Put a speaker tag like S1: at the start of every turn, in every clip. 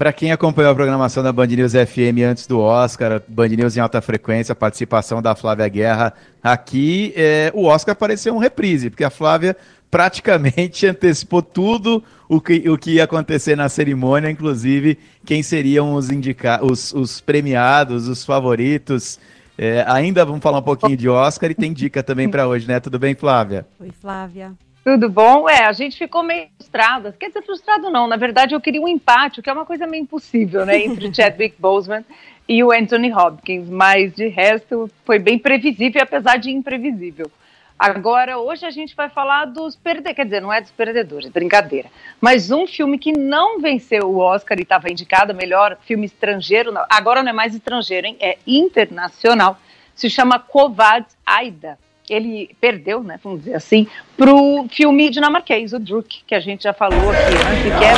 S1: Para quem acompanhou a programação da Band News FM antes do Oscar, Band News em alta frequência, participação da Flávia Guerra aqui, é, o Oscar pareceu um reprise, porque a Flávia praticamente antecipou tudo o que, o que ia acontecer na cerimônia, inclusive quem seriam os, indica os, os premiados, os favoritos. É, ainda vamos falar um pouquinho de Oscar e tem dica também para hoje, né? Tudo bem, Flávia?
S2: Oi, Flávia.
S3: Tudo bom? É, a gente ficou meio frustrada. Quer dizer, frustrado não. Na verdade, eu queria um empate, o que é uma coisa meio impossível, né? Entre Chadwick Boseman e o Anthony Hopkins. Mas, de resto, foi bem previsível, apesar de imprevisível. Agora, hoje a gente vai falar dos perdedores. Quer dizer, não é dos perdedores, brincadeira. Mas um filme que não venceu o Oscar e estava indicado melhor filme estrangeiro. Agora não é mais estrangeiro, hein? É internacional. Se chama Kovad Aida ele perdeu, né, vamos dizer assim, para o filme dinamarquês, o Druk, que a gente já falou aqui antes, que é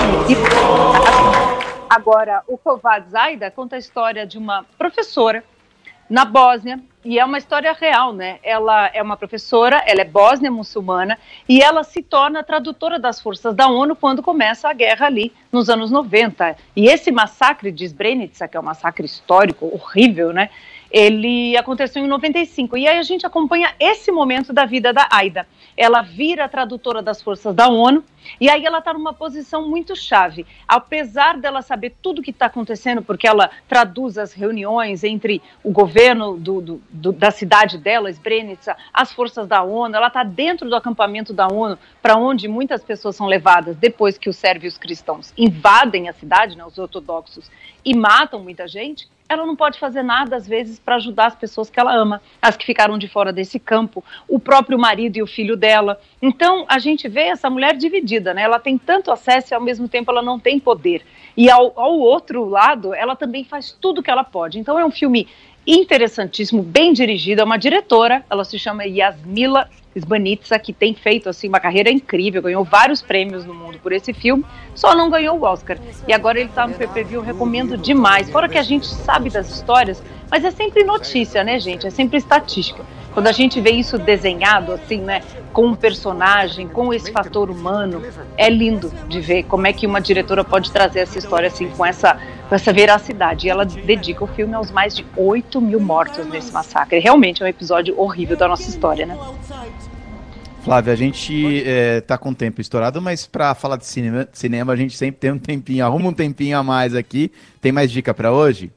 S3: Agora, o Kovad Zaida conta a história de uma professora na Bósnia, e é uma história real, né? Ela é uma professora, ela é bósnia muçulmana e ela se torna tradutora das forças da ONU quando começa a guerra ali nos anos 90. E esse massacre de Srebrenica, que é um massacre histórico horrível, né? Ele aconteceu em 95. E aí a gente acompanha esse momento da vida da Aida. Ela vira tradutora das forças da ONU e aí ela está numa posição muito chave. Apesar dela saber tudo o que está acontecendo, porque ela traduz as reuniões entre o governo do, do, do, da cidade dela, Srebrenica, as forças da ONU, ela está dentro do acampamento da ONU, para onde muitas pessoas são levadas depois que os sérvios cristãos invadem a cidade, né, os ortodoxos, e matam muita gente ela não pode fazer nada, às vezes, para ajudar as pessoas que ela ama, as que ficaram de fora desse campo, o próprio marido e o filho dela. Então, a gente vê essa mulher dividida, né? Ela tem tanto acesso e, ao mesmo tempo, ela não tem poder. E, ao, ao outro lado, ela também faz tudo o que ela pode. Então, é um filme interessantíssimo, bem dirigido, é uma diretora, ela se chama Yasmila Sbanitsa, que tem feito assim uma carreira incrível, ganhou vários prêmios no mundo por esse filme, só não ganhou o Oscar. E agora ele está no PPV, eu recomendo demais. Fora que a gente sabe das histórias, mas é sempre notícia, né, gente? É sempre estatística. Quando a gente vê isso desenhado assim, né, com um personagem, com esse fator humano, é lindo de ver como é que uma diretora pode trazer essa história assim com essa com essa veracidade. E ela dedica o filme aos mais de 8 mil mortos nesse massacre. Realmente é um episódio horrível da nossa história, né?
S1: Flávia, a gente é, tá com o tempo estourado, mas para falar de cinema, cinema, a gente sempre tem um tempinho, arruma um tempinho a mais aqui. Tem mais dica para hoje?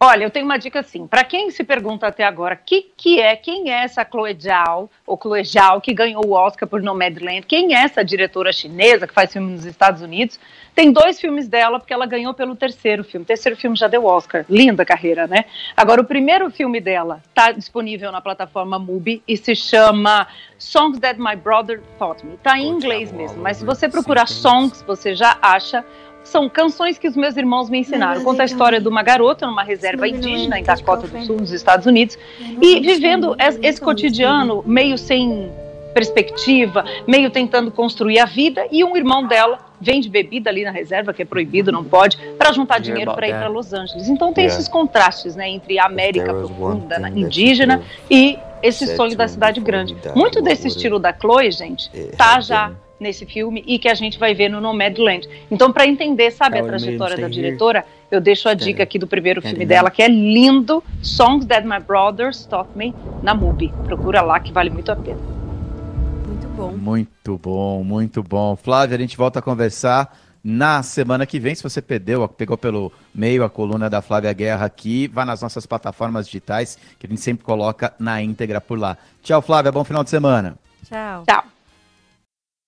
S3: Olha, eu tenho uma dica assim. Para quem se pergunta até agora, que que é, quem é essa Chloe Zhao, ou Chloe Zhao, que ganhou o Oscar por Nomadland? Quem é essa diretora chinesa que faz filme nos Estados Unidos? Tem dois filmes dela, porque ela ganhou pelo terceiro filme. O terceiro filme já deu Oscar. Linda carreira, né? Agora, o primeiro filme dela está disponível na plataforma Mubi e se chama Songs That My Brother Taught Me. Está em inglês mesmo, mas se você procurar Songs, você já acha são canções que os meus irmãos me ensinaram. Conta a história de uma garota numa reserva indígena em Dakota do Sul, nos Estados Unidos, e vivendo esse cotidiano meio sem perspectiva, meio tentando construir a vida, e um irmão dela vende bebida ali na reserva, que é proibido, não pode, para juntar dinheiro para ir para Los Angeles. Então tem esses contrastes, né, entre a América profunda, indígena e esse sonho da cidade grande. Muito desse estilo da Chloe, gente, tá já nesse filme e que a gente vai ver no Nomadland. Então, para entender, sabe, a trajetória da diretora, eu deixo a dica aqui do primeiro filme dela, que é lindo, Songs That My Brothers Taught Me, na MUBI. Procura lá que vale muito a pena.
S1: Muito bom. Muito bom, muito bom. Flávia, a gente volta a conversar na semana que vem. Se você perdeu, pegou pelo meio a coluna da Flávia Guerra aqui, vá nas nossas plataformas digitais, que a gente sempre coloca na íntegra por lá. Tchau, Flávia. Bom final de semana.
S4: Tchau.
S3: Tchau.